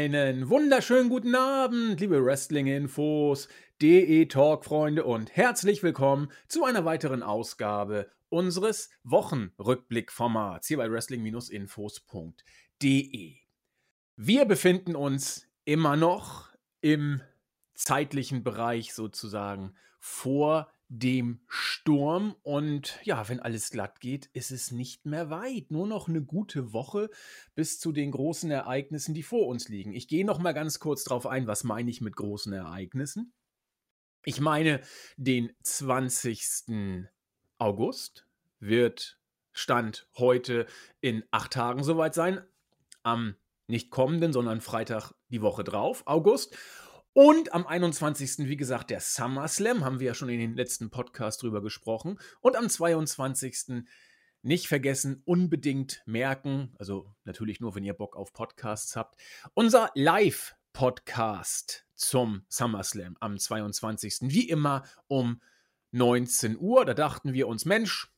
Einen wunderschönen guten Abend, liebe Wrestling-Infos, DE-Talk-Freunde und herzlich willkommen zu einer weiteren Ausgabe unseres Wochenrückblick-Formats hier bei Wrestling-Infos.de. Wir befinden uns immer noch im zeitlichen Bereich sozusagen vor dem Sturm. Und ja, wenn alles glatt geht, ist es nicht mehr weit. Nur noch eine gute Woche bis zu den großen Ereignissen, die vor uns liegen. Ich gehe noch mal ganz kurz darauf ein, was meine ich mit großen Ereignissen. Ich meine, den 20. August wird Stand heute in acht Tagen soweit sein. Am nicht kommenden, sondern Freitag die Woche drauf, August. Und am 21. wie gesagt der SummerSlam, haben wir ja schon in den letzten Podcast drüber gesprochen. Und am 22. nicht vergessen, unbedingt merken, also natürlich nur, wenn ihr Bock auf Podcasts habt, unser Live-Podcast zum SummerSlam am 22. Wie immer um 19 Uhr. Da dachten wir uns, Mensch,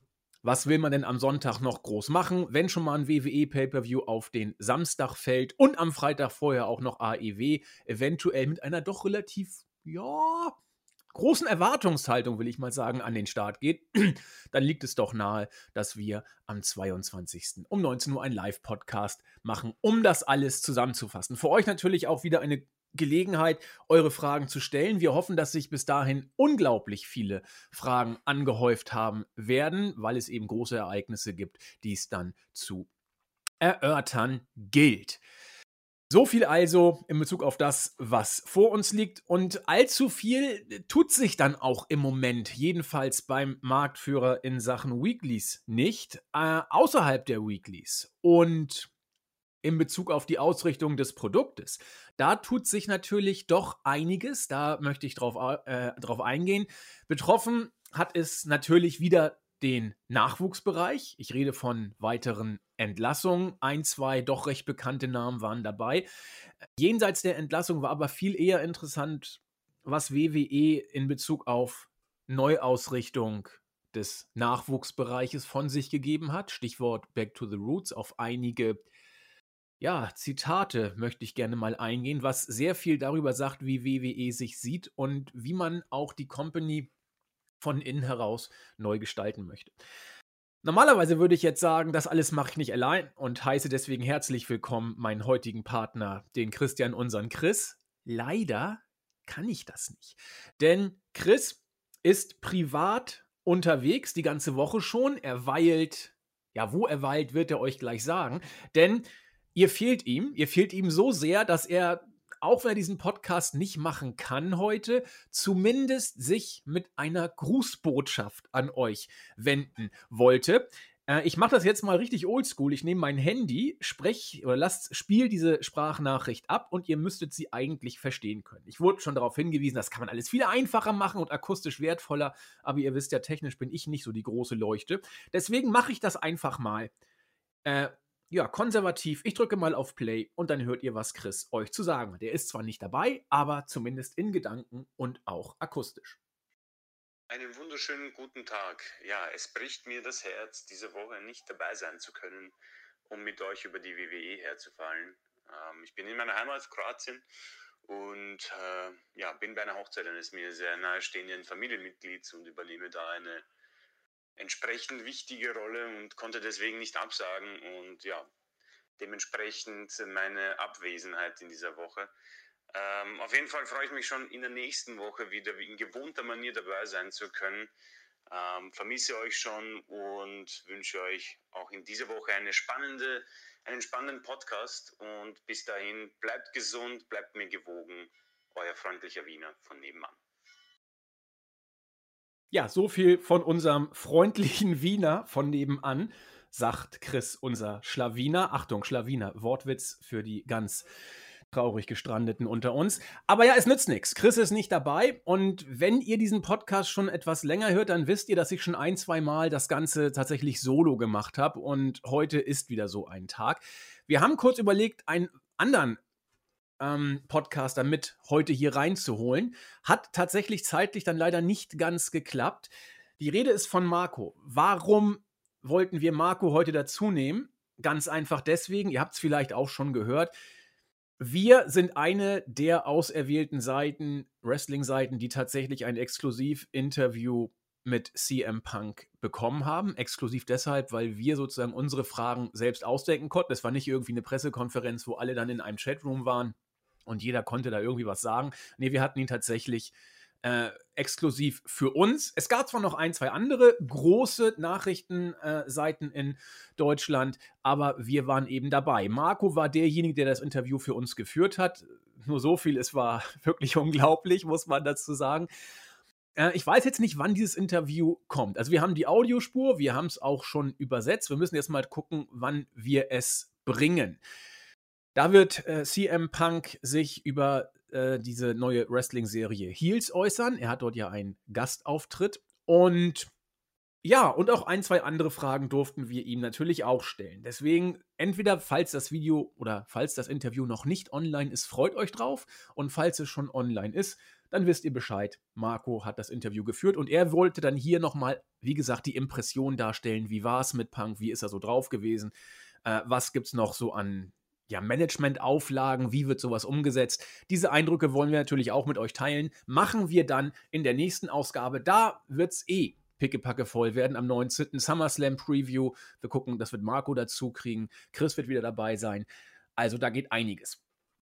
was will man denn am Sonntag noch groß machen, wenn schon mal ein WWE Pay-per-View auf den Samstag fällt und am Freitag vorher auch noch AEW, eventuell mit einer doch relativ, ja, großen Erwartungshaltung, will ich mal sagen, an den Start geht, dann liegt es doch nahe, dass wir am 22. um 19 Uhr einen Live-Podcast machen, um das alles zusammenzufassen. Für euch natürlich auch wieder eine Gelegenheit, eure Fragen zu stellen. Wir hoffen, dass sich bis dahin unglaublich viele Fragen angehäuft haben werden, weil es eben große Ereignisse gibt, die es dann zu erörtern gilt. So viel also in Bezug auf das, was vor uns liegt. Und allzu viel tut sich dann auch im Moment, jedenfalls beim Marktführer in Sachen Weeklies nicht, äh, außerhalb der Weeklies. Und in Bezug auf die Ausrichtung des Produktes. Da tut sich natürlich doch einiges, da möchte ich drauf, äh, drauf eingehen. Betroffen hat es natürlich wieder den Nachwuchsbereich. Ich rede von weiteren Entlassungen. Ein, zwei doch recht bekannte Namen waren dabei. Jenseits der Entlassung war aber viel eher interessant, was WWE in Bezug auf Neuausrichtung des Nachwuchsbereiches von sich gegeben hat. Stichwort Back to the Roots auf einige ja, Zitate möchte ich gerne mal eingehen, was sehr viel darüber sagt, wie WWE sich sieht und wie man auch die Company von innen heraus neu gestalten möchte. Normalerweise würde ich jetzt sagen, das alles mache ich nicht allein und heiße deswegen herzlich willkommen meinen heutigen Partner, den Christian, unseren Chris. Leider kann ich das nicht. Denn Chris ist privat unterwegs die ganze Woche schon. Er weilt, ja, wo er weilt, wird er euch gleich sagen. Denn ihr fehlt ihm. Ihr fehlt ihm so sehr, dass er, auch wenn er diesen Podcast nicht machen kann heute, zumindest sich mit einer Grußbotschaft an euch wenden wollte. Äh, ich mache das jetzt mal richtig oldschool. Ich nehme mein Handy, sprech oder lasst, spiel diese Sprachnachricht ab und ihr müsstet sie eigentlich verstehen können. Ich wurde schon darauf hingewiesen, das kann man alles viel einfacher machen und akustisch wertvoller, aber ihr wisst ja, technisch bin ich nicht so die große Leuchte. Deswegen mache ich das einfach mal. Äh, ja, konservativ. Ich drücke mal auf Play und dann hört ihr, was Chris euch zu sagen hat. Der ist zwar nicht dabei, aber zumindest in Gedanken und auch akustisch. Einen wunderschönen guten Tag. Ja, es bricht mir das Herz, diese Woche nicht dabei sein zu können, um mit euch über die WWE herzufallen. Ähm, ich bin in meiner Heimat Kroatien und äh, ja, bin bei einer Hochzeit eines mir sehr nahestehenden Familienmitglieds und übernehme da eine entsprechend wichtige Rolle und konnte deswegen nicht absagen und ja, dementsprechend meine Abwesenheit in dieser Woche. Ähm, auf jeden Fall freue ich mich schon in der nächsten Woche wieder in gewohnter Manier dabei sein zu können. Ähm, vermisse euch schon und wünsche euch auch in dieser Woche eine spannende, einen spannenden Podcast und bis dahin bleibt gesund, bleibt mir gewogen. Euer freundlicher Wiener von nebenan. Ja, so viel von unserem freundlichen Wiener von nebenan, sagt Chris, unser Schlawiner. Achtung, Schlawiner, Wortwitz für die ganz traurig gestrandeten unter uns. Aber ja, es nützt nichts. Chris ist nicht dabei. Und wenn ihr diesen Podcast schon etwas länger hört, dann wisst ihr, dass ich schon ein, zwei Mal das Ganze tatsächlich solo gemacht habe. Und heute ist wieder so ein Tag. Wir haben kurz überlegt, einen anderen ähm, Podcaster mit heute hier reinzuholen. Hat tatsächlich zeitlich dann leider nicht ganz geklappt. Die Rede ist von Marco. Warum wollten wir Marco heute dazu nehmen? Ganz einfach deswegen, ihr habt es vielleicht auch schon gehört. Wir sind eine der auserwählten Seiten, Wrestling-Seiten, die tatsächlich ein Exklusiv-Interview mit CM Punk bekommen haben. Exklusiv deshalb, weil wir sozusagen unsere Fragen selbst ausdenken konnten. Es war nicht irgendwie eine Pressekonferenz, wo alle dann in einem Chatroom waren und jeder konnte da irgendwie was sagen. Nee, wir hatten ihn tatsächlich äh, exklusiv für uns. Es gab zwar noch ein, zwei andere große Nachrichtenseiten äh, in Deutschland, aber wir waren eben dabei. Marco war derjenige, der das Interview für uns geführt hat. Nur so viel, es war wirklich unglaublich, muss man dazu sagen. Äh, ich weiß jetzt nicht, wann dieses Interview kommt. Also wir haben die Audiospur, wir haben es auch schon übersetzt. Wir müssen jetzt mal gucken, wann wir es bringen. Da wird äh, CM Punk sich über äh, diese neue Wrestling-Serie Heels äußern. Er hat dort ja einen Gastauftritt. Und ja, und auch ein, zwei andere Fragen durften wir ihm natürlich auch stellen. Deswegen, entweder falls das Video oder falls das Interview noch nicht online ist, freut euch drauf. Und falls es schon online ist, dann wisst ihr Bescheid. Marco hat das Interview geführt und er wollte dann hier nochmal, wie gesagt, die Impression darstellen. Wie war es mit Punk? Wie ist er so drauf gewesen? Äh, was gibt es noch so an ja, Managementauflagen, wie wird sowas umgesetzt. Diese Eindrücke wollen wir natürlich auch mit euch teilen. Machen wir dann in der nächsten Ausgabe. Da wird es eh pickepacke voll werden am 19. SummerSlam Preview. Wir gucken, das wird Marco dazu kriegen. Chris wird wieder dabei sein. Also da geht einiges.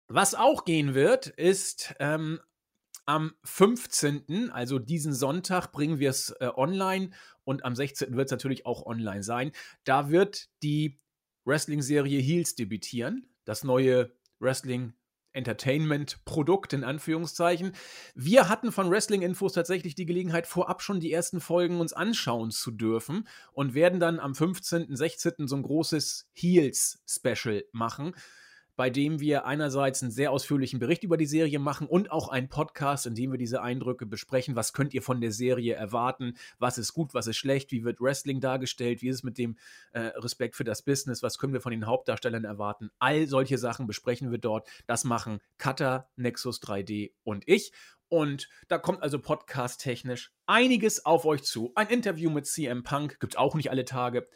Was auch gehen wird, ist ähm, am 15., also diesen Sonntag, bringen wir es äh, online und am 16. wird es natürlich auch online sein. Da wird die Wrestling-Serie Heels debütieren. Das neue Wrestling Entertainment-Produkt in Anführungszeichen. Wir hatten von Wrestling Infos tatsächlich die Gelegenheit, vorab schon die ersten Folgen uns anschauen zu dürfen und werden dann am 15., 16. so ein großes Heels-Special machen bei dem wir einerseits einen sehr ausführlichen Bericht über die Serie machen und auch einen Podcast, in dem wir diese Eindrücke besprechen. Was könnt ihr von der Serie erwarten? Was ist gut, was ist schlecht? Wie wird Wrestling dargestellt? Wie ist es mit dem äh, Respekt für das Business? Was können wir von den Hauptdarstellern erwarten? All solche Sachen besprechen wir dort. Das machen Cutter, Nexus 3D und ich. Und da kommt also podcast-technisch einiges auf euch zu. Ein Interview mit CM Punk gibt es auch nicht alle Tage.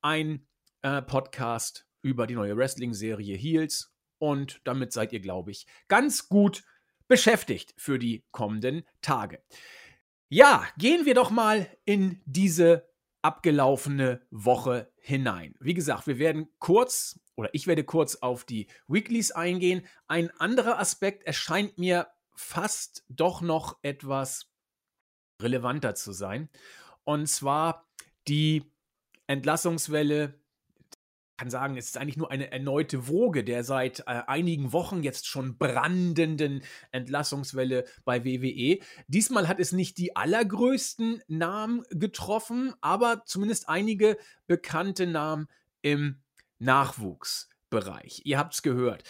Ein äh, Podcast über die neue Wrestling-Serie Heels. Und damit seid ihr, glaube ich, ganz gut beschäftigt für die kommenden Tage. Ja, gehen wir doch mal in diese abgelaufene Woche hinein. Wie gesagt, wir werden kurz oder ich werde kurz auf die Weeklies eingehen. Ein anderer Aspekt erscheint mir fast doch noch etwas relevanter zu sein. Und zwar die Entlassungswelle kann sagen, es ist eigentlich nur eine erneute Woge der seit äh, einigen Wochen jetzt schon brandenden Entlassungswelle bei WWE. Diesmal hat es nicht die allergrößten Namen getroffen, aber zumindest einige bekannte Namen im Nachwuchsbereich. Ihr habt es gehört.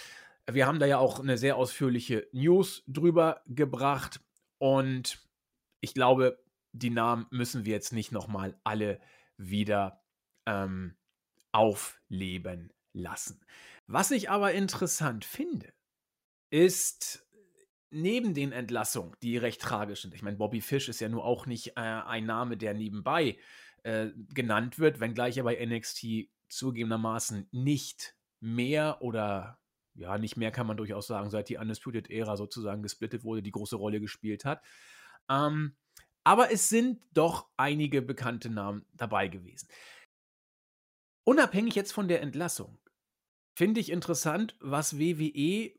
Wir haben da ja auch eine sehr ausführliche News drüber gebracht und ich glaube, die Namen müssen wir jetzt nicht nochmal alle wieder ähm, aufleben lassen. Was ich aber interessant finde, ist neben den Entlassungen, die recht tragisch sind. Ich meine, Bobby Fish ist ja nur auch nicht äh, ein Name, der nebenbei äh, genannt wird, wenngleich er bei NXT zugegebenermaßen nicht mehr oder ja, nicht mehr kann man durchaus sagen, seit die Undisputed Ära sozusagen gesplittet wurde, die große Rolle gespielt hat. Ähm, aber es sind doch einige bekannte Namen dabei gewesen. Unabhängig jetzt von der Entlassung, finde ich interessant, was WWE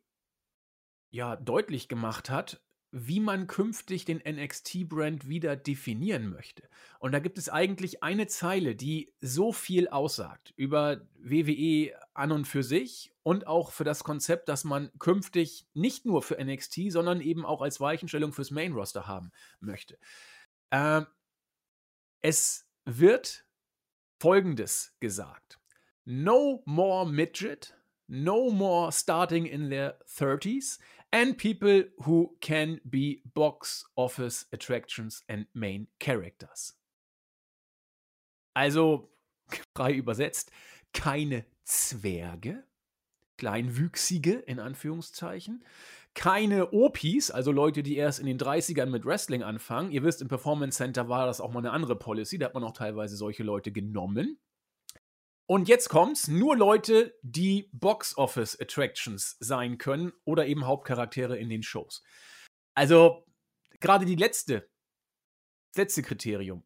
ja deutlich gemacht hat, wie man künftig den NXT-Brand wieder definieren möchte. Und da gibt es eigentlich eine Zeile, die so viel aussagt über WWE an und für sich und auch für das Konzept, das man künftig nicht nur für NXT, sondern eben auch als Weichenstellung fürs Main-Roster haben möchte. Ähm, es wird Folgendes gesagt. No more midget, no more starting in their 30s, and people who can be box office attractions and main characters. Also, frei übersetzt, keine Zwerge, kleinwüchsige in Anführungszeichen, keine Opis, also Leute, die erst in den 30ern mit Wrestling anfangen. Ihr wisst, im Performance Center war das auch mal eine andere Policy, da hat man auch teilweise solche Leute genommen. Und jetzt kommt's, nur Leute, die Box Office Attractions sein können oder eben Hauptcharaktere in den Shows. Also gerade die letzte, letzte Kriterium.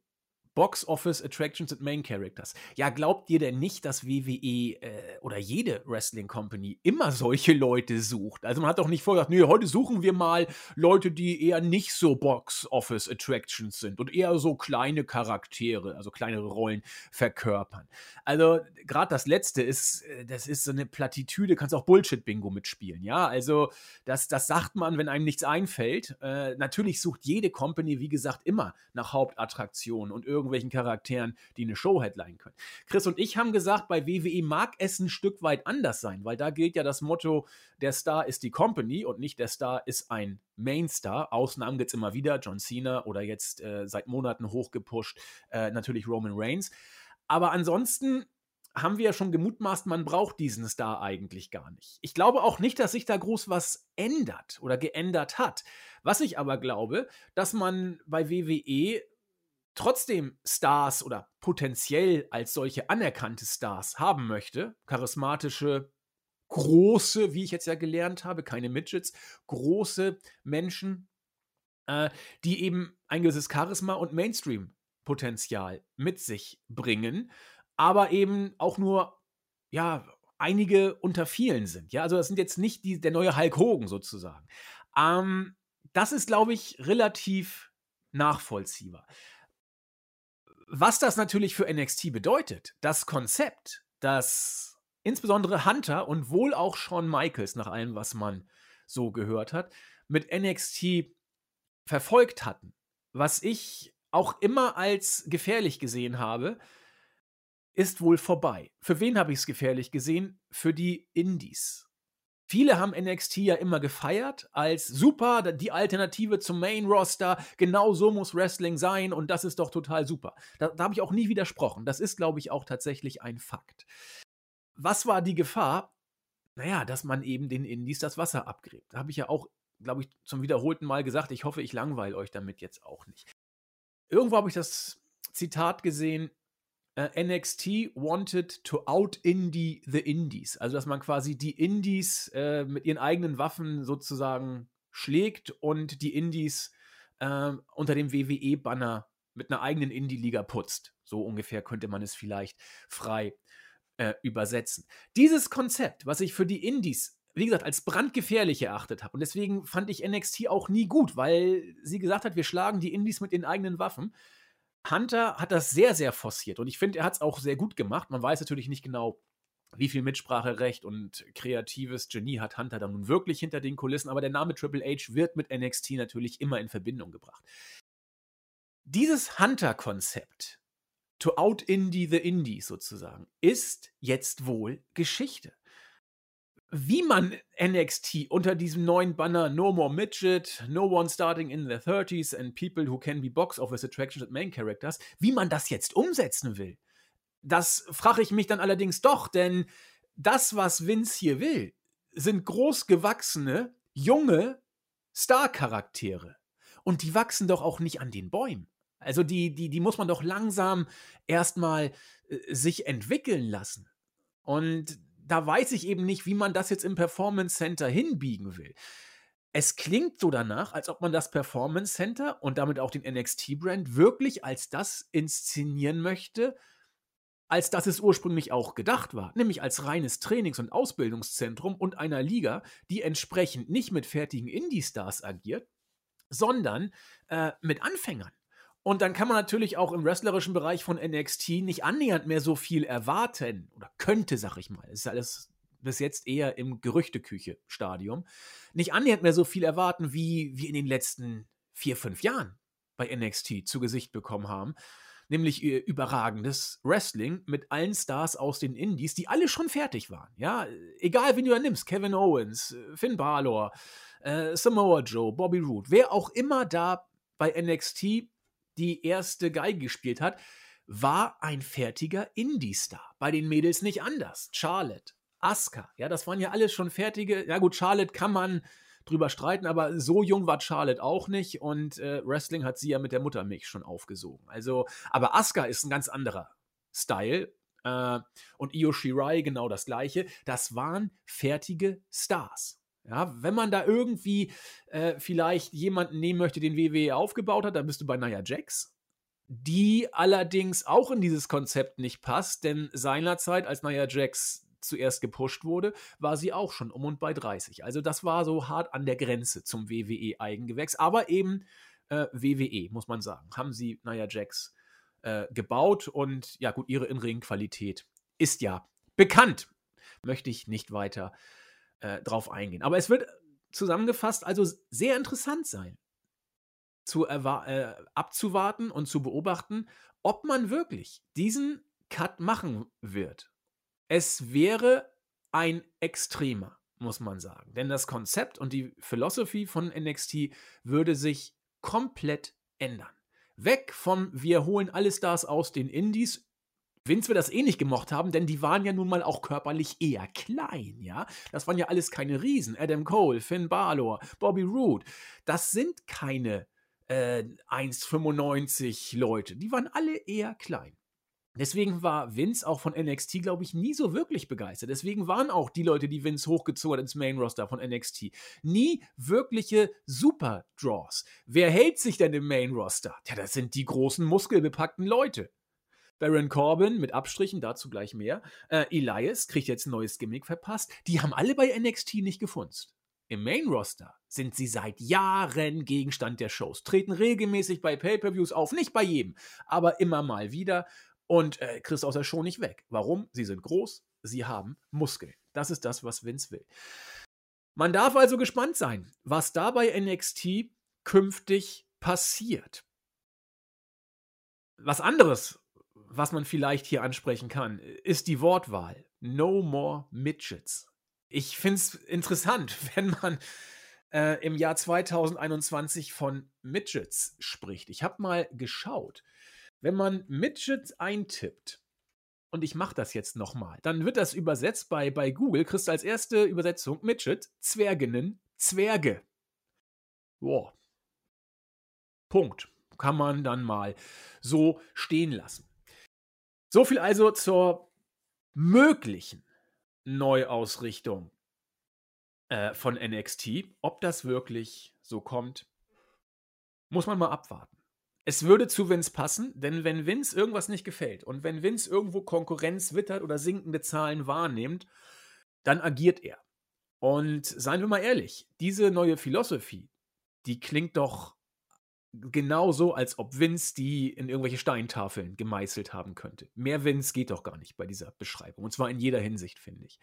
Box Office Attractions and Main Characters. Ja, glaubt ihr denn nicht, dass WWE äh, oder jede Wrestling Company immer solche Leute sucht? Also man hat doch nicht vorgedacht, nee, heute suchen wir mal Leute, die eher nicht so Box Office Attractions sind und eher so kleine Charaktere, also kleinere Rollen verkörpern. Also gerade das letzte ist, äh, das ist so eine Plattitüde, kannst auch Bullshit-Bingo mitspielen, ja? Also das, das sagt man, wenn einem nichts einfällt. Äh, natürlich sucht jede Company, wie gesagt, immer nach Hauptattraktionen und irgendwie irgendwelchen Charakteren, die eine Show headline können. Chris und ich haben gesagt, bei WWE mag es ein Stück weit anders sein, weil da gilt ja das Motto, der Star ist die Company und nicht der Star ist ein Mainstar. Ausnahmen gibt es immer wieder, John Cena oder jetzt äh, seit Monaten hochgepusht, äh, natürlich Roman Reigns. Aber ansonsten haben wir ja schon gemutmaßt, man braucht diesen Star eigentlich gar nicht. Ich glaube auch nicht, dass sich da groß was ändert oder geändert hat. Was ich aber glaube, dass man bei WWE trotzdem Stars oder potenziell als solche anerkannte Stars haben möchte, charismatische, große, wie ich jetzt ja gelernt habe, keine Midgets, große Menschen, äh, die eben ein gewisses Charisma und Mainstream-Potenzial mit sich bringen, aber eben auch nur, ja, einige unter vielen sind. Ja, also das sind jetzt nicht die, der neue Hulk Hogan sozusagen. Ähm, das ist, glaube ich, relativ nachvollziehbar. Was das natürlich für NXT bedeutet, das Konzept, das insbesondere Hunter und wohl auch Shawn Michaels, nach allem, was man so gehört hat, mit NXT verfolgt hatten, was ich auch immer als gefährlich gesehen habe, ist wohl vorbei. Für wen habe ich es gefährlich gesehen? Für die Indies. Viele haben NXT ja immer gefeiert als super, die Alternative zum Main Roster. Genau so muss Wrestling sein und das ist doch total super. Da, da habe ich auch nie widersprochen. Das ist, glaube ich, auch tatsächlich ein Fakt. Was war die Gefahr? Naja, dass man eben den Indies das Wasser abgräbt. Da habe ich ja auch, glaube ich, zum wiederholten Mal gesagt. Ich hoffe, ich langweile euch damit jetzt auch nicht. Irgendwo habe ich das Zitat gesehen, Uh, NXT wanted to out-indie the Indies. Also, dass man quasi die Indies äh, mit ihren eigenen Waffen sozusagen schlägt und die Indies äh, unter dem WWE-Banner mit einer eigenen Indie-Liga putzt. So ungefähr könnte man es vielleicht frei äh, übersetzen. Dieses Konzept, was ich für die Indies wie gesagt, als brandgefährlich erachtet habe. Und deswegen fand ich NXT auch nie gut, weil sie gesagt hat, wir schlagen die Indies mit den eigenen Waffen. Hunter hat das sehr, sehr forciert und ich finde, er hat es auch sehr gut gemacht. Man weiß natürlich nicht genau, wie viel Mitspracherecht und kreatives Genie hat Hunter dann nun wirklich hinter den Kulissen, aber der Name Triple H wird mit NXT natürlich immer in Verbindung gebracht. Dieses Hunter-Konzept, to out-indie the Indies sozusagen, ist jetzt wohl Geschichte wie man NXT unter diesem neuen Banner No More Midget, No One Starting in the 30s and People Who Can Be Box Office Attractions and Main Characters, wie man das jetzt umsetzen will. Das frage ich mich dann allerdings doch, denn das, was Vince hier will, sind großgewachsene, junge Star-Charaktere. Und die wachsen doch auch nicht an den Bäumen. Also die, die, die muss man doch langsam erstmal äh, sich entwickeln lassen. Und da weiß ich eben nicht, wie man das jetzt im Performance Center hinbiegen will. Es klingt so danach, als ob man das Performance Center und damit auch den NXT-Brand wirklich als das inszenieren möchte, als das es ursprünglich auch gedacht war, nämlich als reines Trainings- und Ausbildungszentrum und einer Liga, die entsprechend nicht mit fertigen Indie-Stars agiert, sondern äh, mit Anfängern. Und dann kann man natürlich auch im wrestlerischen Bereich von NXT nicht annähernd mehr so viel erwarten. Oder könnte, sag ich mal. Es ist alles bis jetzt eher im Gerüchteküche-Stadium. Nicht annähernd mehr so viel erwarten, wie wir in den letzten vier, fünf Jahren bei NXT zu Gesicht bekommen haben. Nämlich äh, überragendes Wrestling mit allen Stars aus den Indies, die alle schon fertig waren. Ja, egal wen du da nimmst, Kevin Owens, äh, Finn Balor, äh, Samoa Joe, Bobby Roode, wer auch immer da bei NXT die erste Geige gespielt hat, war ein fertiger Indie-Star. Bei den Mädels nicht anders. Charlotte, Asuka, ja, das waren ja alles schon fertige. Ja, gut, Charlotte kann man drüber streiten, aber so jung war Charlotte auch nicht und äh, Wrestling hat sie ja mit der Muttermilch schon aufgesogen. Also, aber Asuka ist ein ganz anderer Style. äh, und Io Shirai genau das gleiche. Das waren fertige Stars. Ja, wenn man da irgendwie äh, vielleicht jemanden nehmen möchte, den WWE aufgebaut hat, dann bist du bei Nia Jax. Die allerdings auch in dieses Konzept nicht passt, denn seinerzeit, als Nia Jax zuerst gepusht wurde, war sie auch schon um und bei 30. Also das war so hart an der Grenze zum WWE-Eigengewächs, aber eben äh, WWE, muss man sagen, haben sie Nia Jax äh, gebaut und ja gut, ihre In-Ring-Qualität ist ja bekannt. Möchte ich nicht weiter äh, drauf eingehen. Aber es wird zusammengefasst also sehr interessant sein, zu äh, abzuwarten und zu beobachten, ob man wirklich diesen Cut machen wird. Es wäre ein extremer, muss man sagen. Denn das Konzept und die Philosophie von NXT würde sich komplett ändern. Weg vom Wir holen alle Stars aus den Indies. Vince wir das eh nicht gemocht haben, denn die waren ja nun mal auch körperlich eher klein, ja. Das waren ja alles keine Riesen. Adam Cole, Finn Balor, Bobby Roode. Das sind keine äh, 1,95 Leute. Die waren alle eher klein. Deswegen war Vince auch von NXT, glaube ich, nie so wirklich begeistert. Deswegen waren auch die Leute, die Vince hochgezogen hat ins Main Roster von NXT, nie wirkliche Super Draws. Wer hält sich denn im Main Roster? Ja, das sind die großen muskelbepackten Leute. Baron Corbin mit Abstrichen, dazu gleich mehr. Äh, Elias kriegt jetzt ein neues Gimmick verpasst. Die haben alle bei NXT nicht gefunzt. Im Main Roster sind sie seit Jahren Gegenstand der Shows, treten regelmäßig bei Pay-per-Views auf, nicht bei jedem, aber immer mal wieder und äh, kriegst aus der Show nicht weg. Warum? Sie sind groß, sie haben Muskeln. Das ist das, was Vince will. Man darf also gespannt sein, was da bei NXT künftig passiert. Was anderes, was man vielleicht hier ansprechen kann, ist die Wortwahl. No more Midgets. Ich finde es interessant, wenn man äh, im Jahr 2021 von Midgets spricht. Ich habe mal geschaut wenn man Midget eintippt, und ich mache das jetzt nochmal, dann wird das übersetzt bei, bei Google, kriegst du als erste Übersetzung Midget, Zwerginnen, Zwerge. Boah. Punkt. Kann man dann mal so stehen lassen. So viel also zur möglichen Neuausrichtung äh, von NXT. Ob das wirklich so kommt, muss man mal abwarten. Es würde zu Vince passen, denn wenn Vince irgendwas nicht gefällt und wenn Vince irgendwo Konkurrenz wittert oder sinkende Zahlen wahrnimmt, dann agiert er. Und seien wir mal ehrlich, diese neue Philosophie, die klingt doch genauso, als ob Vince die in irgendwelche Steintafeln gemeißelt haben könnte. Mehr Vince geht doch gar nicht bei dieser Beschreibung. Und zwar in jeder Hinsicht, finde ich.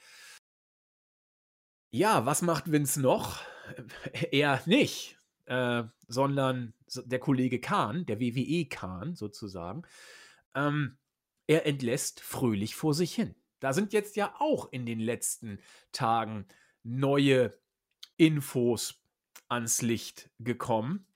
Ja, was macht Vince noch? Er nicht äh, sondern der Kollege Kahn, der WWE-Kahn sozusagen, ähm, er entlässt fröhlich vor sich hin. Da sind jetzt ja auch in den letzten Tagen neue Infos ans Licht gekommen.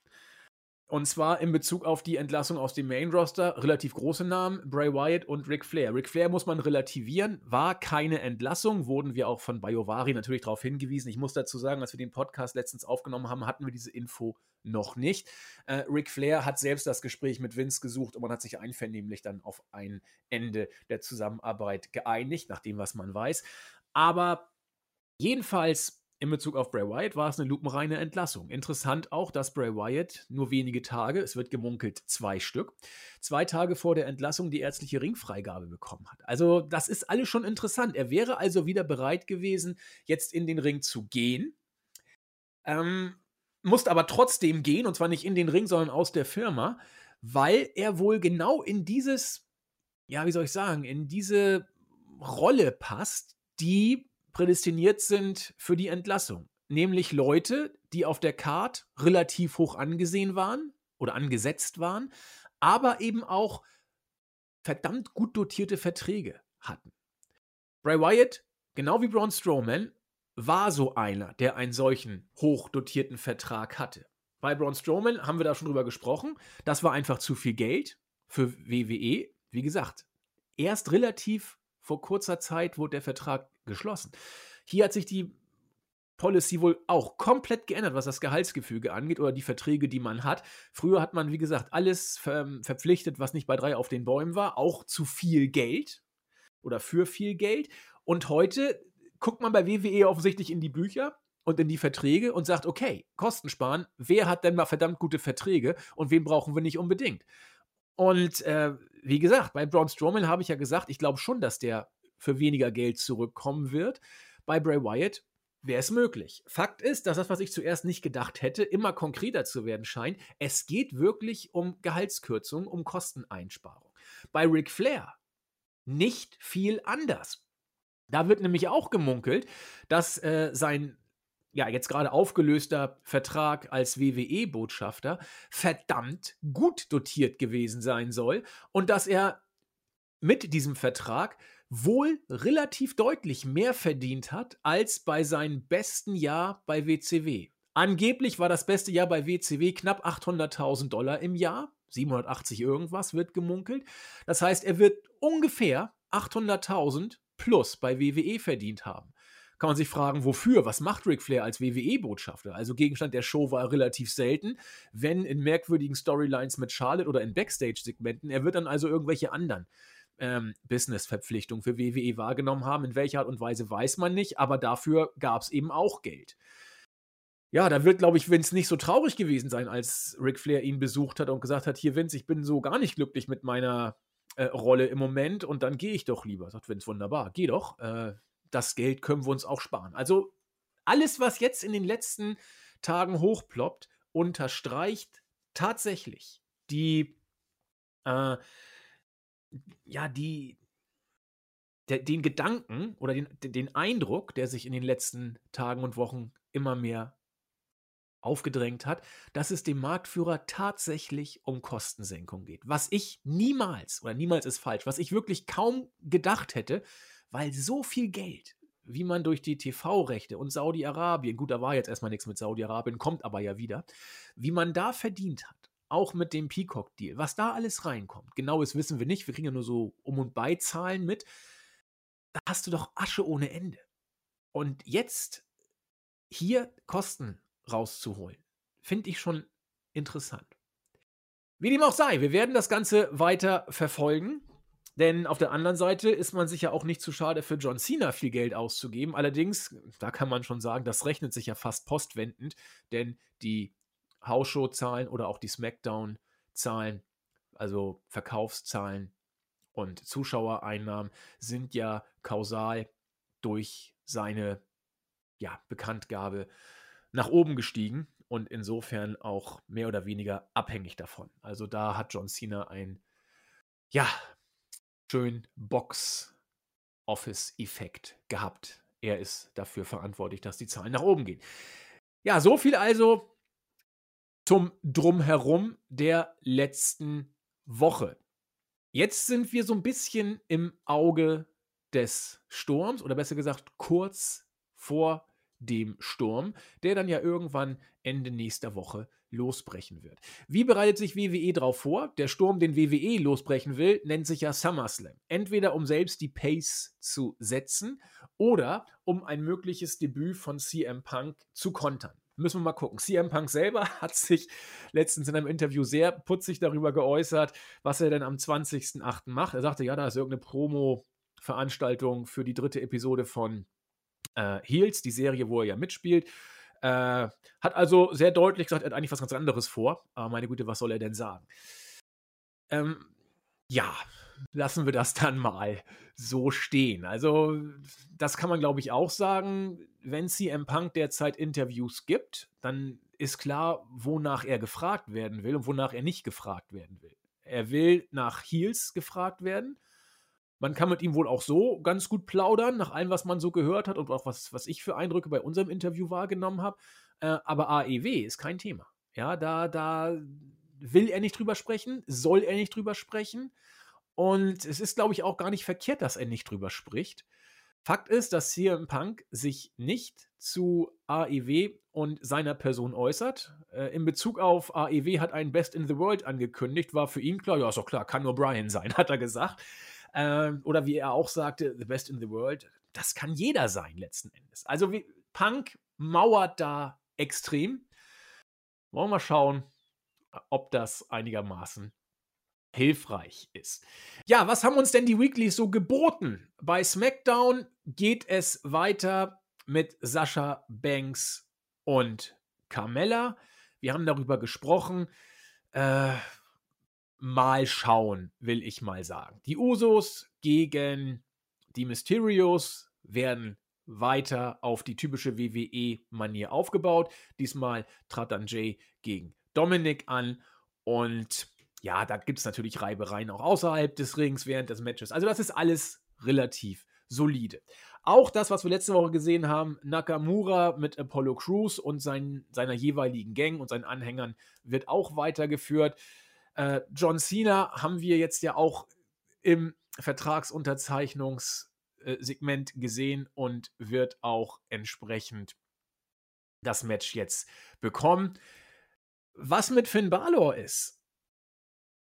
Und zwar in Bezug auf die Entlassung aus dem Main Roster. Relativ große Namen, Bray Wyatt und Ric Flair. Ric Flair muss man relativieren, war keine Entlassung, wurden wir auch von Bayovari natürlich darauf hingewiesen. Ich muss dazu sagen, als wir den Podcast letztens aufgenommen haben, hatten wir diese Info noch nicht. Äh, Ric Flair hat selbst das Gespräch mit Vince gesucht und man hat sich einvernehmlich dann auf ein Ende der Zusammenarbeit geeinigt, nach dem, was man weiß. Aber jedenfalls in Bezug auf Bray Wyatt war es eine lupenreine Entlassung. Interessant auch, dass Bray Wyatt nur wenige Tage, es wird gemunkelt zwei Stück, zwei Tage vor der Entlassung die ärztliche Ringfreigabe bekommen hat. Also das ist alles schon interessant. Er wäre also wieder bereit gewesen, jetzt in den Ring zu gehen. Ähm, musste aber trotzdem gehen, und zwar nicht in den Ring, sondern aus der Firma, weil er wohl genau in dieses, ja, wie soll ich sagen, in diese Rolle passt, die prädestiniert sind für die Entlassung. Nämlich Leute, die auf der Card relativ hoch angesehen waren oder angesetzt waren, aber eben auch verdammt gut dotierte Verträge hatten. Bray Wyatt, genau wie Braun Strowman, war so einer, der einen solchen hochdotierten Vertrag hatte. Bei Braun Strowman haben wir da schon drüber gesprochen. Das war einfach zu viel Geld für WWE. Wie gesagt, erst relativ vor kurzer Zeit wurde der Vertrag geschlossen. Hier hat sich die Policy wohl auch komplett geändert, was das Gehaltsgefüge angeht oder die Verträge, die man hat. Früher hat man, wie gesagt, alles ver verpflichtet, was nicht bei drei auf den Bäumen war, auch zu viel Geld. oder für viel Geld. Und heute guckt man bei WWE offensichtlich in die Bücher und in die Verträge und sagt, okay, Kosten sparen, wer hat denn mal verdammt gute Verträge und wen brauchen wir nicht unbedingt? Und äh, wie gesagt, bei Braun Strowman habe ich ja gesagt, ich glaube schon, dass der für weniger Geld zurückkommen wird. Bei Bray Wyatt wäre es möglich. Fakt ist, dass das, was ich zuerst nicht gedacht hätte, immer konkreter zu werden scheint. Es geht wirklich um Gehaltskürzung, um Kosteneinsparung. Bei Ric Flair nicht viel anders. Da wird nämlich auch gemunkelt, dass äh, sein ja, jetzt gerade aufgelöster Vertrag als WWE-Botschafter verdammt gut dotiert gewesen sein soll und dass er mit diesem Vertrag wohl relativ deutlich mehr verdient hat als bei seinem besten Jahr bei WCW. Angeblich war das beste Jahr bei WCW knapp 800.000 Dollar im Jahr. 780 irgendwas wird gemunkelt. Das heißt, er wird ungefähr 800.000 plus bei WWE verdient haben. Kann man sich fragen, wofür? Was macht Ric Flair als WWE-Botschafter? Also Gegenstand der Show war relativ selten, wenn in merkwürdigen Storylines mit Charlotte oder in Backstage-Segmenten. Er wird dann also irgendwelche anderen ähm, Business-Verpflichtung für WWE wahrgenommen haben. In welcher Art und Weise weiß man nicht, aber dafür gab es eben auch Geld. Ja, da wird, glaube ich, Vince nicht so traurig gewesen sein, als Ric Flair ihn besucht hat und gesagt hat: Hier, Vince, ich bin so gar nicht glücklich mit meiner äh, Rolle im Moment und dann gehe ich doch lieber. Sagt Vince, wunderbar, geh doch. Äh, das Geld können wir uns auch sparen. Also alles, was jetzt in den letzten Tagen hochploppt, unterstreicht tatsächlich die äh, ja, die, der, den Gedanken oder den, den Eindruck, der sich in den letzten Tagen und Wochen immer mehr aufgedrängt hat, dass es dem Marktführer tatsächlich um Kostensenkung geht. Was ich niemals, oder niemals ist falsch, was ich wirklich kaum gedacht hätte, weil so viel Geld, wie man durch die TV-Rechte und Saudi-Arabien, gut, da war jetzt erstmal nichts mit Saudi-Arabien, kommt aber ja wieder, wie man da verdient hat auch mit dem Peacock-Deal, was da alles reinkommt, genaues wissen wir nicht, wir kriegen ja nur so Um- und Beizahlen mit, da hast du doch Asche ohne Ende. Und jetzt hier Kosten rauszuholen, finde ich schon interessant. Wie dem auch sei, wir werden das Ganze weiter verfolgen. Denn auf der anderen Seite ist man sich ja auch nicht zu schade für John Cena viel Geld auszugeben. Allerdings, da kann man schon sagen, das rechnet sich ja fast postwendend, denn die Hausshow-Zahlen oder auch die Smackdown-Zahlen, also Verkaufszahlen und Zuschauereinnahmen, sind ja kausal durch seine ja, Bekanntgabe nach oben gestiegen und insofern auch mehr oder weniger abhängig davon. Also da hat John Cena ein, ja, schön Box-Office-Effekt gehabt. Er ist dafür verantwortlich, dass die Zahlen nach oben gehen. Ja, so viel also zum Drumherum der letzten Woche. Jetzt sind wir so ein bisschen im Auge des Sturms oder besser gesagt kurz vor dem Sturm, der dann ja irgendwann Ende nächster Woche losbrechen wird. Wie bereitet sich WWE darauf vor? Der Sturm, den WWE losbrechen will, nennt sich ja SummerSlam. Entweder um selbst die Pace zu setzen oder um ein mögliches Debüt von CM Punk zu kontern. Müssen wir mal gucken. CM Punk selber hat sich letztens in einem Interview sehr putzig darüber geäußert, was er denn am 20.08. macht. Er sagte, ja, da ist irgendeine Promo-Veranstaltung für die dritte Episode von äh, Heels, die Serie, wo er ja mitspielt. Äh, hat also sehr deutlich gesagt, er hat eigentlich was ganz anderes vor. Aber meine Güte, was soll er denn sagen? Ähm, ja, lassen wir das dann mal so stehen. Also, das kann man, glaube ich, auch sagen. Wenn CM Punk derzeit Interviews gibt, dann ist klar, wonach er gefragt werden will und wonach er nicht gefragt werden will. Er will nach Heels gefragt werden. Man kann mit ihm wohl auch so ganz gut plaudern, nach allem, was man so gehört hat und auch was, was ich für Eindrücke bei unserem Interview wahrgenommen habe. Äh, aber AEW ist kein Thema. Ja, da, da will er nicht drüber sprechen, soll er nicht drüber sprechen. Und es ist, glaube ich, auch gar nicht verkehrt, dass er nicht drüber spricht. Fakt ist, dass CM Punk sich nicht zu AEW und seiner Person äußert. Äh, in Bezug auf AEW hat ein Best in the World angekündigt, war für ihn klar, ja, ist doch klar, kann nur Brian sein, hat er gesagt. Ähm, oder wie er auch sagte, The Best in the World, das kann jeder sein, letzten Endes. Also wie, Punk mauert da extrem. Wollen wir mal schauen, ob das einigermaßen hilfreich ist. Ja, was haben uns denn die Weeklies so geboten? Bei SmackDown geht es weiter mit Sascha Banks und Carmella. Wir haben darüber gesprochen. Äh, mal schauen, will ich mal sagen. Die Usos gegen die Mysterios werden weiter auf die typische WWE-Manier aufgebaut. Diesmal trat dann Jay gegen Dominik an und ja, da gibt es natürlich Reibereien auch außerhalb des Rings während des Matches. Also das ist alles relativ solide. Auch das, was wir letzte Woche gesehen haben, Nakamura mit Apollo Crews und sein, seiner jeweiligen Gang und seinen Anhängern wird auch weitergeführt. Äh, John Cena haben wir jetzt ja auch im Vertragsunterzeichnungssegment gesehen und wird auch entsprechend das Match jetzt bekommen. Was mit Finn Balor ist,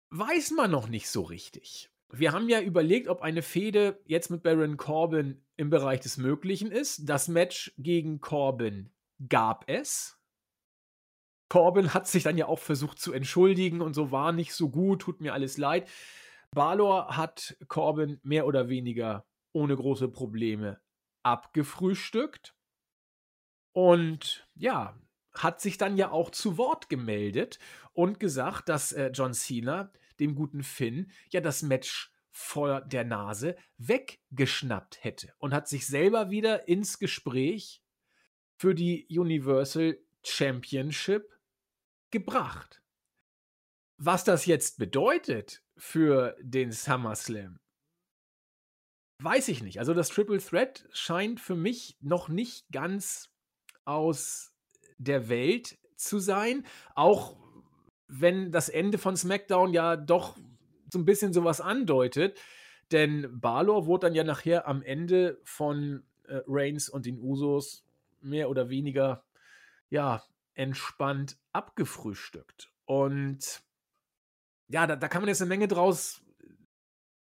weiß man noch nicht so richtig. Wir haben ja überlegt, ob eine Fehde jetzt mit Baron Corbin im Bereich des Möglichen ist. Das Match gegen Corbin gab es. Corbin hat sich dann ja auch versucht zu entschuldigen und so war nicht so gut, tut mir alles leid. Balor hat Corbin mehr oder weniger ohne große Probleme abgefrühstückt. Und ja, hat sich dann ja auch zu Wort gemeldet und gesagt, dass äh, John Cena dem guten Finn ja das Match vor der Nase weggeschnappt hätte und hat sich selber wieder ins Gespräch für die Universal Championship gebracht. Was das jetzt bedeutet für den SummerSlam, weiß ich nicht. Also das Triple Threat scheint für mich noch nicht ganz aus der Welt zu sein. Auch wenn das Ende von SmackDown ja doch so ein bisschen sowas andeutet. Denn Balor wurde dann ja nachher am Ende von äh, Reigns und den Usos mehr oder weniger ja, entspannt abgefrühstückt. Und ja, da, da kann man jetzt eine Menge draus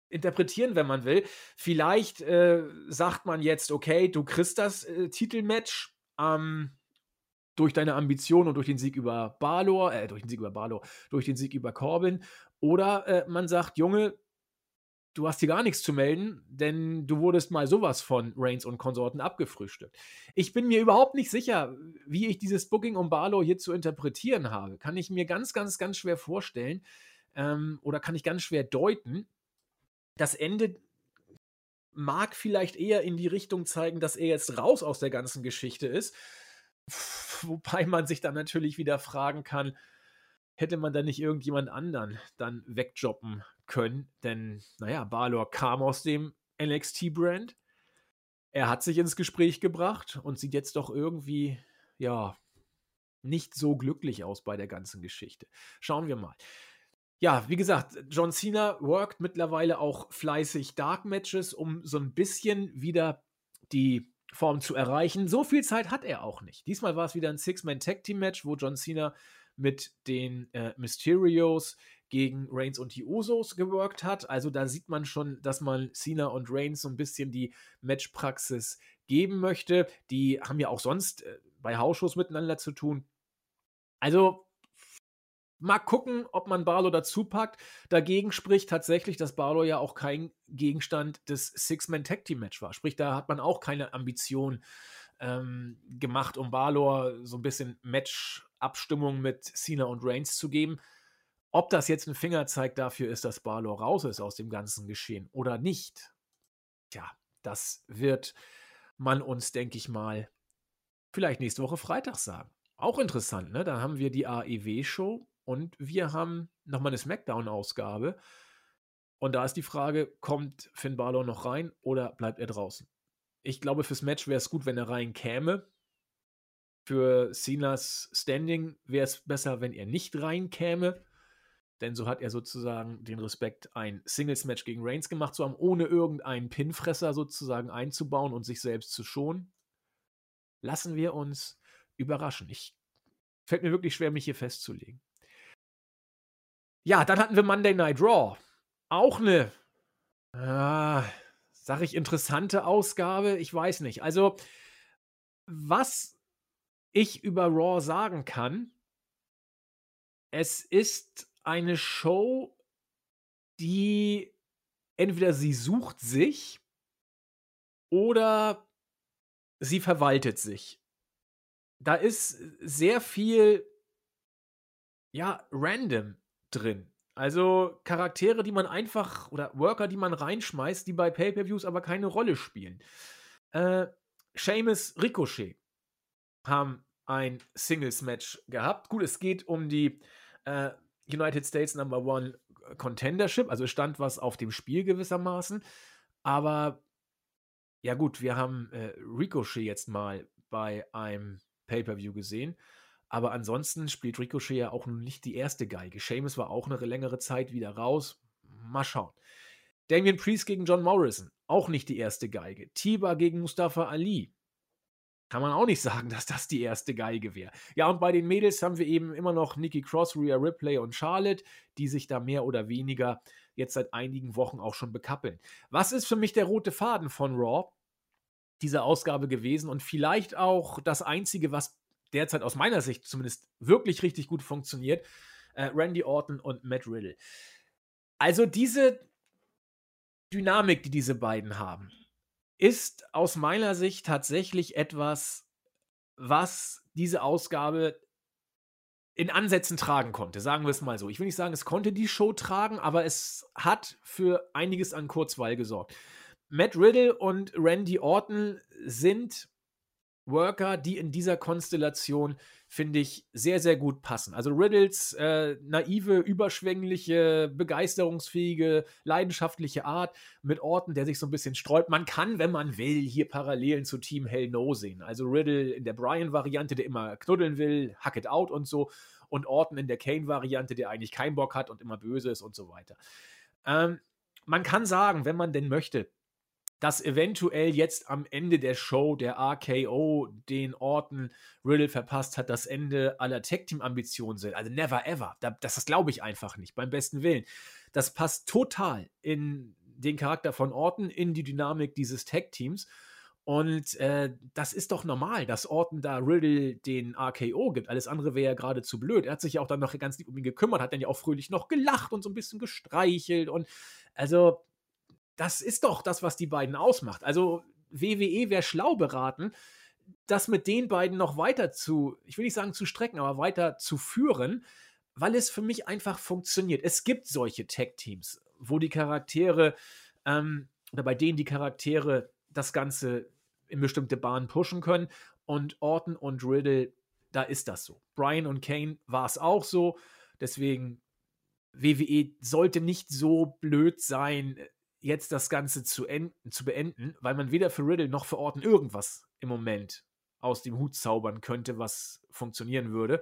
interpretieren, wenn man will. Vielleicht äh, sagt man jetzt, okay, du kriegst das äh, Titelmatch ähm, durch deine Ambition und durch den Sieg über Balor, äh, durch den Sieg über Balor, durch den Sieg über Corbin. Oder äh, man sagt, Junge, du hast hier gar nichts zu melden, denn du wurdest mal sowas von Reigns und Konsorten abgefrühstückt. Ich bin mir überhaupt nicht sicher, wie ich dieses Booking um Barlow hier zu interpretieren habe. Kann ich mir ganz, ganz, ganz schwer vorstellen ähm, oder kann ich ganz schwer deuten. Das Ende mag vielleicht eher in die Richtung zeigen, dass er jetzt raus aus der ganzen Geschichte ist. Wobei man sich dann natürlich wieder fragen kann, hätte man da nicht irgendjemand anderen dann wegjobben können? Denn, naja, Balor kam aus dem NXT-Brand. Er hat sich ins Gespräch gebracht und sieht jetzt doch irgendwie, ja, nicht so glücklich aus bei der ganzen Geschichte. Schauen wir mal. Ja, wie gesagt, John Cena workt mittlerweile auch fleißig Dark Matches, um so ein bisschen wieder die Form zu erreichen. So viel Zeit hat er auch nicht. Diesmal war es wieder ein Six-Man-Tag-Team-Match, wo John Cena mit den äh, Mysterios gegen Reigns und die Usos geworkt hat. Also da sieht man schon, dass man Cena und Reigns so ein bisschen die Matchpraxis geben möchte. Die haben ja auch sonst äh, bei Hausshows miteinander zu tun. Also mal gucken, ob man Barlow dazu packt. Dagegen spricht tatsächlich, dass Barlow ja auch kein Gegenstand des Six-Man-Tag-Team-Match war. Sprich, da hat man auch keine Ambition ähm, gemacht, um Balor so ein bisschen Match-Abstimmung mit Cena und Reigns zu geben. Ob das jetzt ein Fingerzeig dafür ist, dass Balor raus ist aus dem ganzen Geschehen oder nicht, tja, das wird man uns, denke ich mal, vielleicht nächste Woche Freitag sagen. Auch interessant, ne? Da haben wir die AEW-Show und wir haben nochmal eine Smackdown-Ausgabe. Und da ist die Frage, kommt Finn Balor noch rein oder bleibt er draußen? Ich glaube, fürs Match wäre es gut, wenn er rein käme. Für Cenas Standing wäre es besser, wenn er nicht reinkäme. Denn so hat er sozusagen den Respekt, ein Singles-Match gegen Reigns gemacht zu haben, ohne irgendeinen Pinfresser sozusagen einzubauen und sich selbst zu schonen. Lassen wir uns überraschen. Ich fällt mir wirklich schwer, mich hier festzulegen. Ja, dann hatten wir Monday Night Raw. Auch eine äh, sag ich, interessante Ausgabe? Ich weiß nicht. Also, was ich über Raw sagen kann, es ist eine Show, die entweder sie sucht sich oder sie verwaltet sich. Da ist sehr viel, ja, random drin. Also Charaktere, die man einfach oder Worker, die man reinschmeißt, die bei Pay-per-Views aber keine Rolle spielen. Äh, Seamus Ricochet haben ein Singles-Match gehabt. Gut, es geht um die äh, United States Number One Contendership, also stand was auf dem Spiel gewissermaßen. Aber ja gut, wir haben äh, Ricochet jetzt mal bei einem Pay-per-View gesehen. Aber ansonsten spielt Ricochet ja auch nicht die erste Geige. Seamus war auch eine längere Zeit wieder raus. Mal schauen. Damien Priest gegen John Morrison, auch nicht die erste Geige. Tiba gegen Mustafa Ali, kann man auch nicht sagen, dass das die erste Geige wäre. Ja, und bei den Mädels haben wir eben immer noch Nikki Cross, Rhea Ripley und Charlotte, die sich da mehr oder weniger jetzt seit einigen Wochen auch schon bekappeln. Was ist für mich der rote Faden von Raw? Diese Ausgabe gewesen und vielleicht auch das einzige, was derzeit aus meiner Sicht zumindest wirklich richtig gut funktioniert, äh, Randy Orton und Matt Riddle. Also diese Dynamik, die diese beiden haben, ist aus meiner Sicht tatsächlich etwas, was diese Ausgabe in Ansätzen tragen konnte, sagen wir es mal so. Ich will nicht sagen, es konnte die Show tragen, aber es hat für einiges an Kurzweil gesorgt. Matt Riddle und Randy Orton sind Worker, die in dieser Konstellation finde ich, sehr, sehr gut passen. Also Riddles äh, naive, überschwängliche, begeisterungsfähige, leidenschaftliche Art mit Orten, der sich so ein bisschen streut. Man kann, wenn man will, hier Parallelen zu Team Hell No sehen. Also Riddle in der Brian-Variante, der immer knuddeln will, Hack it out und so. Und Orton in der Kane-Variante, der eigentlich keinen Bock hat und immer böse ist und so weiter. Ähm, man kann sagen, wenn man denn möchte, dass eventuell jetzt am Ende der Show der RKO den Orten Riddle verpasst hat, das Ende aller Tech-Team-Ambitionen sind. Also never ever. Das, das glaube ich einfach nicht, beim besten Willen. Das passt total in den Charakter von Orton, in die Dynamik dieses Tech-Teams. Und äh, das ist doch normal, dass Orton da Riddle den RKO gibt. Alles andere wäre ja gerade zu blöd. Er hat sich ja auch dann noch ganz lieb um ihn gekümmert, hat dann ja auch fröhlich noch gelacht und so ein bisschen gestreichelt. Und also das ist doch das, was die beiden ausmacht. Also WWE wäre schlau beraten, das mit den beiden noch weiter zu, ich will nicht sagen zu strecken, aber weiter zu führen, weil es für mich einfach funktioniert. Es gibt solche Tech-Teams, wo die Charaktere ähm, oder bei denen die Charaktere das Ganze in bestimmte Bahnen pushen können. Und Orton und Riddle, da ist das so. Brian und Kane war es auch so. Deswegen, WWE sollte nicht so blöd sein, jetzt das Ganze zu, enden, zu beenden, weil man weder für Riddle noch für Orton irgendwas im Moment aus dem Hut zaubern könnte, was funktionieren würde.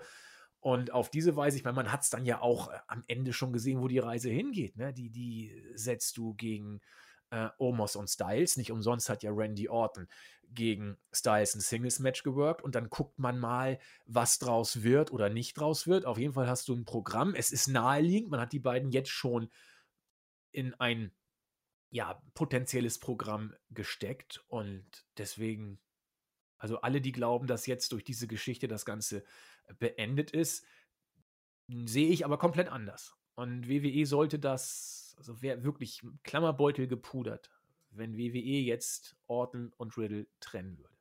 Und auf diese Weise, ich meine, man hat es dann ja auch äh, am Ende schon gesehen, wo die Reise hingeht. Ne? Die, die setzt du gegen äh, Omos und Styles. Nicht umsonst hat ja Randy Orton gegen Styles ein Singles-Match geworkt und dann guckt man mal, was draus wird oder nicht draus wird. Auf jeden Fall hast du ein Programm. Es ist naheliegend. Man hat die beiden jetzt schon in ein ja, potenzielles Programm gesteckt und deswegen, also alle, die glauben, dass jetzt durch diese Geschichte das Ganze äh, beendet ist, sehe ich aber komplett anders. Und WWE sollte das, also wäre wirklich Klammerbeutel gepudert, wenn WWE jetzt Orton und Riddle trennen würde.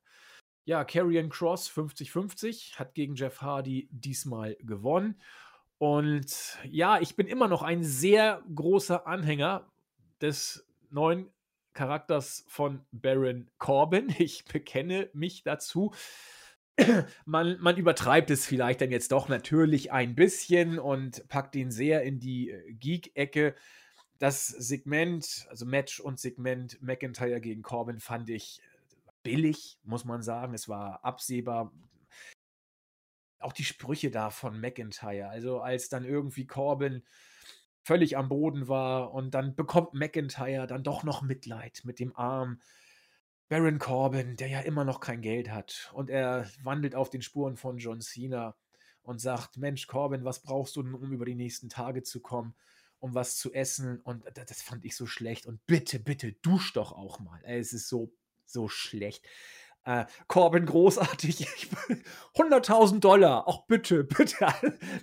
Ja, Karrion Cross 50-50 hat gegen Jeff Hardy diesmal gewonnen. Und ja, ich bin immer noch ein sehr großer Anhänger des neuen Charakters von Baron Corbin. Ich bekenne mich dazu. Man, man übertreibt es vielleicht dann jetzt doch natürlich ein bisschen und packt ihn sehr in die äh, Geek-Ecke. Das Segment, also Match und Segment McIntyre gegen Corbin fand ich äh, billig, muss man sagen. Es war absehbar. Auch die Sprüche da von McIntyre. Also als dann irgendwie Corbin völlig am Boden war und dann bekommt McIntyre dann doch noch Mitleid mit dem Arm Baron Corbin, der ja immer noch kein Geld hat und er wandelt auf den Spuren von John Cena und sagt, Mensch Corbin, was brauchst du denn, um über die nächsten Tage zu kommen, um was zu essen und das fand ich so schlecht und bitte, bitte, dusch doch auch mal. Es ist so, so schlecht. Äh, Corbin großartig. 100.000 Dollar. Auch bitte, bitte.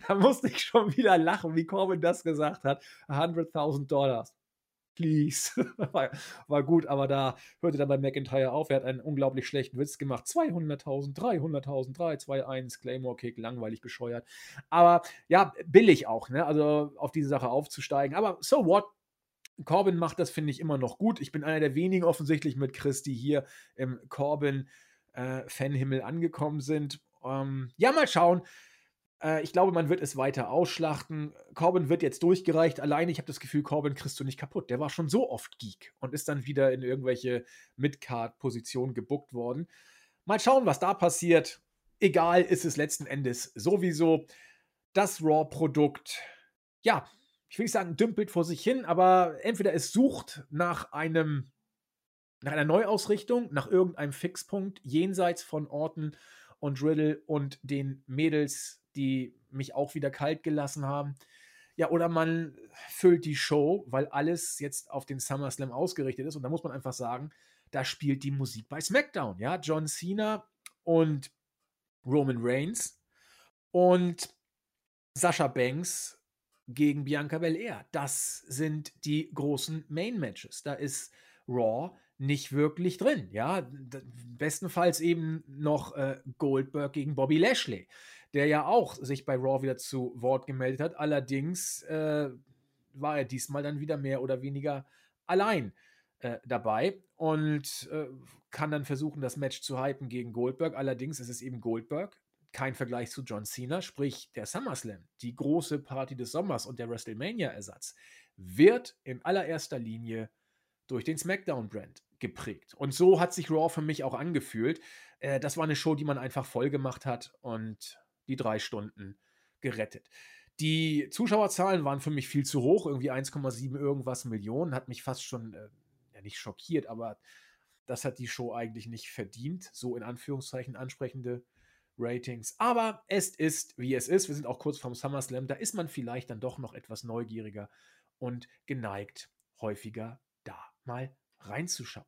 da musste ich schon wieder lachen, wie Corbin das gesagt hat. 100.000 Dollar. Please. war, war, gut, aber da hörte dann bei McIntyre auf. Er hat einen unglaublich schlechten Witz gemacht. 200.000, 300.000, 3, 2, 1, Claymore Kick, langweilig bescheuert. Aber ja, billig auch, ne? Also auf diese Sache aufzusteigen. Aber so what? Corbin macht das, finde ich, immer noch gut. Ich bin einer der wenigen offensichtlich mit Chris, die hier im Corbin-Fanhimmel äh, angekommen sind. Ähm, ja, mal schauen. Äh, ich glaube, man wird es weiter ausschlachten. Corbin wird jetzt durchgereicht. Alleine, ich habe das Gefühl, Corbin kriegst du nicht kaputt. Der war schon so oft Geek und ist dann wieder in irgendwelche Midcard-Positionen gebuckt worden. Mal schauen, was da passiert. Egal ist es letzten Endes sowieso. Das Raw-Produkt, ja, ich will nicht sagen, dümpelt vor sich hin, aber entweder es sucht nach einem, nach einer Neuausrichtung, nach irgendeinem Fixpunkt jenseits von Orten und Riddle und den Mädels, die mich auch wieder kalt gelassen haben. Ja, oder man füllt die Show, weil alles jetzt auf den SummerSlam ausgerichtet ist. Und da muss man einfach sagen, da spielt die Musik bei SmackDown. Ja, John Cena und Roman Reigns und Sascha Banks gegen Bianca Belair. Das sind die großen Main-Matches. Da ist Raw nicht wirklich drin. Ja, bestenfalls eben noch äh, Goldberg gegen Bobby Lashley, der ja auch sich bei Raw wieder zu Wort gemeldet hat. Allerdings äh, war er diesmal dann wieder mehr oder weniger allein äh, dabei und äh, kann dann versuchen, das Match zu hypen gegen Goldberg. Allerdings ist es eben Goldberg, kein Vergleich zu John Cena, sprich der SummerSlam, die große Party des Sommers und der WrestleMania-Ersatz, wird in allererster Linie durch den SmackDown-Brand geprägt. Und so hat sich Raw für mich auch angefühlt. Äh, das war eine Show, die man einfach voll gemacht hat und die drei Stunden gerettet. Die Zuschauerzahlen waren für mich viel zu hoch, irgendwie 1,7 irgendwas Millionen, hat mich fast schon, äh, ja nicht schockiert, aber das hat die Show eigentlich nicht verdient, so in Anführungszeichen ansprechende Ratings. Aber es ist, wie es ist. Wir sind auch kurz vorm SummerSlam. Da ist man vielleicht dann doch noch etwas neugieriger und geneigt, häufiger da mal reinzuschauen.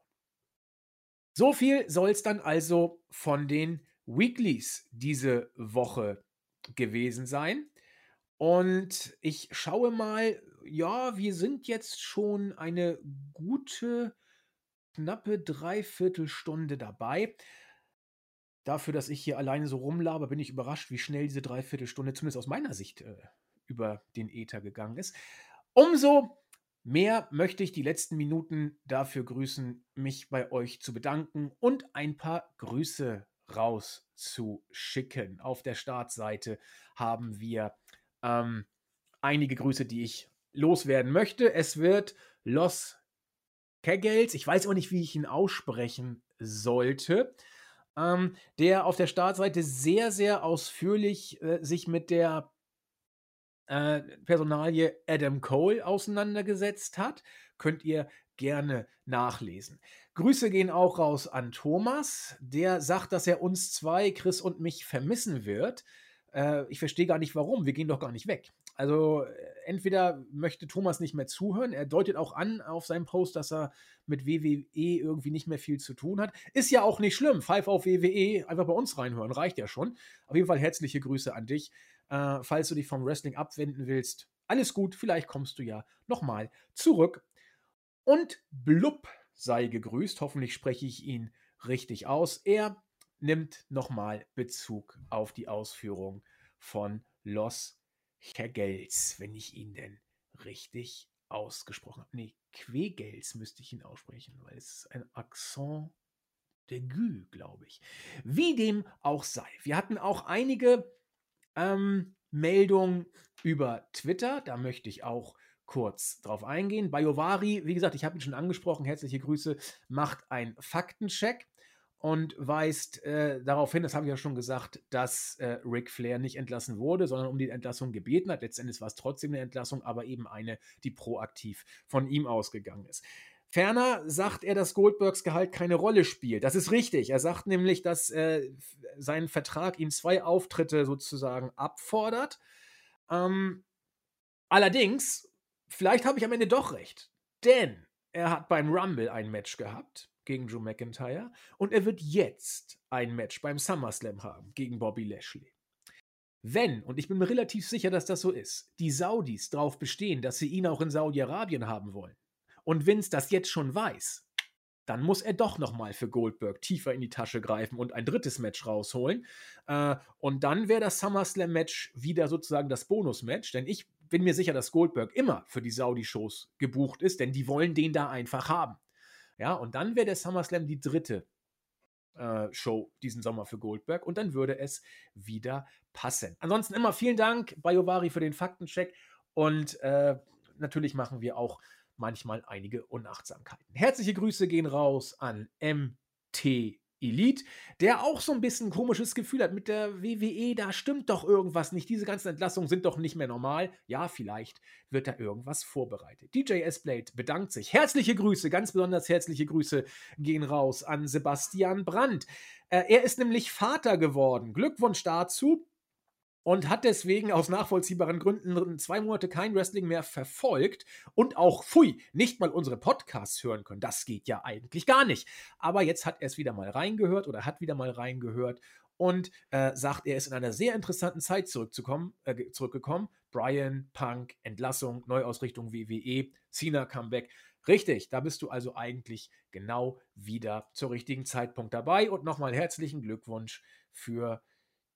So viel soll es dann also von den Weeklies diese Woche gewesen sein. Und ich schaue mal, ja, wir sind jetzt schon eine gute, knappe Dreiviertelstunde dabei. Dafür, dass ich hier alleine so rumlabe, bin ich überrascht, wie schnell diese Dreiviertelstunde, zumindest aus meiner Sicht, äh, über den Äther gegangen ist. Umso mehr möchte ich die letzten Minuten dafür grüßen, mich bei euch zu bedanken und ein paar Grüße rauszuschicken. Auf der Startseite haben wir ähm, einige Grüße, die ich loswerden möchte. Es wird Los Kegels, ich weiß auch nicht, wie ich ihn aussprechen sollte ähm, der auf der Startseite sehr, sehr ausführlich äh, sich mit der äh, Personalie Adam Cole auseinandergesetzt hat. Könnt ihr gerne nachlesen. Grüße gehen auch raus an Thomas, der sagt, dass er uns zwei, Chris und mich, vermissen wird. Äh, ich verstehe gar nicht warum, wir gehen doch gar nicht weg. Also entweder möchte Thomas nicht mehr zuhören, er deutet auch an auf seinem Post, dass er mit WWE irgendwie nicht mehr viel zu tun hat. Ist ja auch nicht schlimm. Pfeif auf WWE, einfach bei uns reinhören, reicht ja schon. Auf jeden Fall herzliche Grüße an dich. Äh, falls du dich vom Wrestling abwenden willst, alles gut, vielleicht kommst du ja nochmal zurück. Und Blub sei gegrüßt, hoffentlich spreche ich ihn richtig aus. Er nimmt nochmal Bezug auf die Ausführung von Los Kegels, wenn ich ihn denn richtig ausgesprochen habe. Nee, Quegels müsste ich ihn aussprechen, weil es ist ein Akzent d'aigu, glaube ich. Wie dem auch sei. Wir hatten auch einige ähm, Meldungen über Twitter, da möchte ich auch kurz drauf eingehen. Bayovari, wie gesagt, ich habe ihn schon angesprochen, herzliche Grüße, macht einen Faktencheck und weist äh, darauf hin, das habe ich ja schon gesagt, dass äh, Ric Flair nicht entlassen wurde, sondern um die Entlassung gebeten hat. Letztendlich war es trotzdem eine Entlassung, aber eben eine, die proaktiv von ihm ausgegangen ist. Ferner sagt er, dass Goldbergs Gehalt keine Rolle spielt. Das ist richtig. Er sagt nämlich, dass äh, sein Vertrag ihm zwei Auftritte sozusagen abfordert. Ähm, allerdings, vielleicht habe ich am Ende doch recht. Denn er hat beim Rumble ein Match gehabt gegen Drew McIntyre und er wird jetzt ein Match beim SummerSlam haben gegen Bobby Lashley. Wenn, und ich bin mir relativ sicher, dass das so ist, die Saudis darauf bestehen, dass sie ihn auch in Saudi-Arabien haben wollen, und Vince das jetzt schon weiß, dann muss er doch nochmal für Goldberg tiefer in die Tasche greifen und ein drittes Match rausholen. Äh, und dann wäre das SummerSlam-Match wieder sozusagen das Bonus-Match, denn ich bin mir sicher, dass Goldberg immer für die Saudi-Shows gebucht ist, denn die wollen den da einfach haben. Ja, und dann wäre der SummerSlam die dritte äh, Show diesen Sommer für Goldberg und dann würde es wieder passen. Ansonsten immer vielen Dank, Bayovari, für den Faktencheck und äh, natürlich machen wir auch manchmal einige Unachtsamkeiten. Herzliche Grüße gehen raus an MT Elite, der auch so ein bisschen ein komisches Gefühl hat mit der WWE, da stimmt doch irgendwas nicht. Diese ganzen Entlassungen sind doch nicht mehr normal. Ja, vielleicht wird da irgendwas vorbereitet. DJ S-Blade bedankt sich. Herzliche Grüße, ganz besonders herzliche Grüße gehen raus an Sebastian Brandt. Äh, er ist nämlich Vater geworden. Glückwunsch dazu und hat deswegen aus nachvollziehbaren Gründen zwei Monate kein Wrestling mehr verfolgt und auch, pfui, nicht mal unsere Podcasts hören können. Das geht ja eigentlich gar nicht. Aber jetzt hat er es wieder mal reingehört oder hat wieder mal reingehört und äh, sagt, er ist in einer sehr interessanten Zeit zurückzukommen, äh, zurückgekommen. Brian, Punk, Entlassung, Neuausrichtung WWE, Cena Comeback. Richtig, da bist du also eigentlich genau wieder zur richtigen Zeitpunkt dabei. Und nochmal herzlichen Glückwunsch für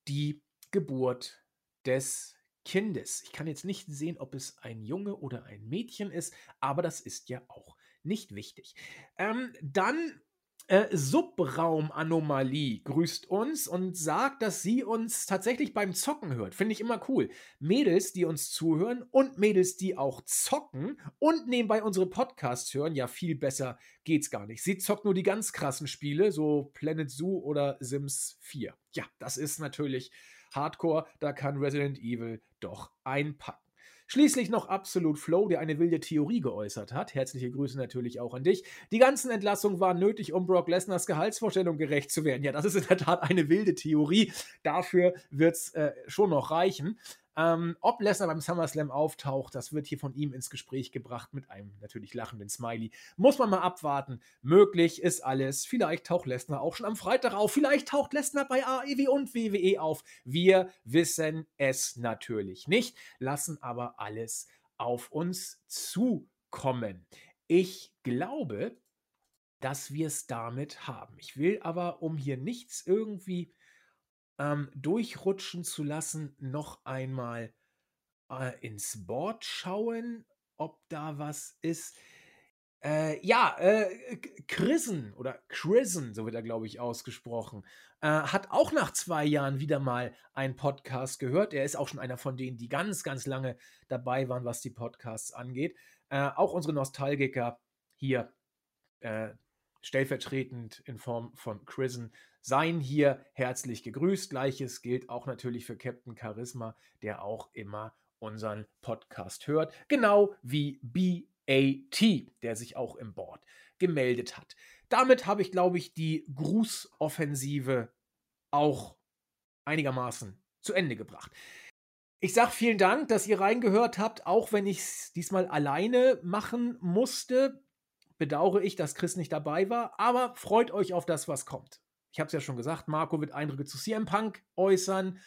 die Geburt des Kindes. Ich kann jetzt nicht sehen, ob es ein Junge oder ein Mädchen ist, aber das ist ja auch nicht wichtig. Ähm, dann äh, Subraumanomalie grüßt uns und sagt, dass sie uns tatsächlich beim Zocken hört. Finde ich immer cool. Mädels, die uns zuhören und Mädels, die auch zocken und nebenbei unsere Podcasts hören, ja, viel besser geht's gar nicht. Sie zockt nur die ganz krassen Spiele, so Planet Zoo oder Sims 4. Ja, das ist natürlich Hardcore, da kann Resident Evil doch einpacken. Schließlich noch Absolute Flow, der eine wilde Theorie geäußert hat. Herzliche Grüße natürlich auch an dich. Die ganzen Entlassungen waren nötig, um Brock Lesners Gehaltsvorstellung gerecht zu werden. Ja, das ist in der Tat eine wilde Theorie. Dafür wird es äh, schon noch reichen. Ähm, ob Lesnar beim SummerSlam auftaucht, das wird hier von ihm ins Gespräch gebracht mit einem natürlich lachenden Smiley. Muss man mal abwarten. Möglich ist alles. Vielleicht taucht Lesnar auch schon am Freitag auf. Vielleicht taucht Lesnar bei AEW und WWE auf. Wir wissen es natürlich nicht, lassen aber alles auf uns zukommen. Ich glaube, dass wir es damit haben. Ich will aber, um hier nichts irgendwie ähm, durchrutschen zu lassen, noch einmal äh, ins Board schauen, ob da was ist. Äh, ja, äh, Chrisen oder Chrisen, so wird er, glaube ich, ausgesprochen, äh, hat auch nach zwei Jahren wieder mal einen Podcast gehört. Er ist auch schon einer von denen, die ganz, ganz lange dabei waren, was die Podcasts angeht. Äh, auch unsere Nostalgiker hier äh, stellvertretend in Form von Chrisen seien hier herzlich gegrüßt. Gleiches gilt auch natürlich für Captain Charisma, der auch immer unseren Podcast hört, genau wie BAT, der sich auch im Board gemeldet hat. Damit habe ich, glaube ich, die Grußoffensive auch einigermaßen zu Ende gebracht. Ich sage vielen Dank, dass ihr reingehört habt, auch wenn ich es diesmal alleine machen musste. Bedauere ich, dass Chris nicht dabei war, aber freut euch auf das, was kommt ich habe es ja schon gesagt, Marco wird Eindrücke zu CM Punk äußern.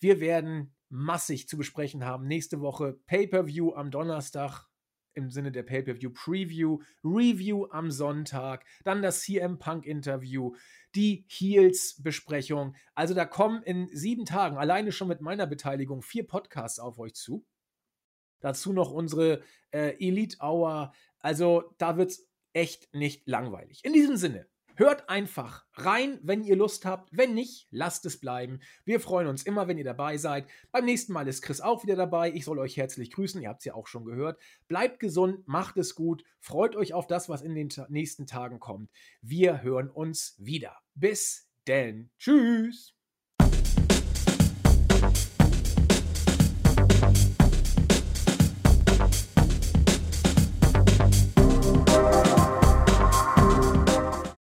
Wir werden massig zu besprechen haben. Nächste Woche Pay-per-View am Donnerstag im Sinne der Pay-per-View Preview, Review am Sonntag, dann das CM Punk Interview, die Heels Besprechung. Also da kommen in sieben Tagen alleine schon mit meiner Beteiligung vier Podcasts auf euch zu. Dazu noch unsere äh, Elite Hour. Also da wird es echt nicht langweilig. In diesem Sinne, Hört einfach rein, wenn ihr Lust habt. Wenn nicht, lasst es bleiben. Wir freuen uns immer, wenn ihr dabei seid. Beim nächsten Mal ist Chris auch wieder dabei. Ich soll euch herzlich grüßen. Ihr habt es ja auch schon gehört. Bleibt gesund, macht es gut. Freut euch auf das, was in den nächsten Tagen kommt. Wir hören uns wieder. Bis denn. Tschüss.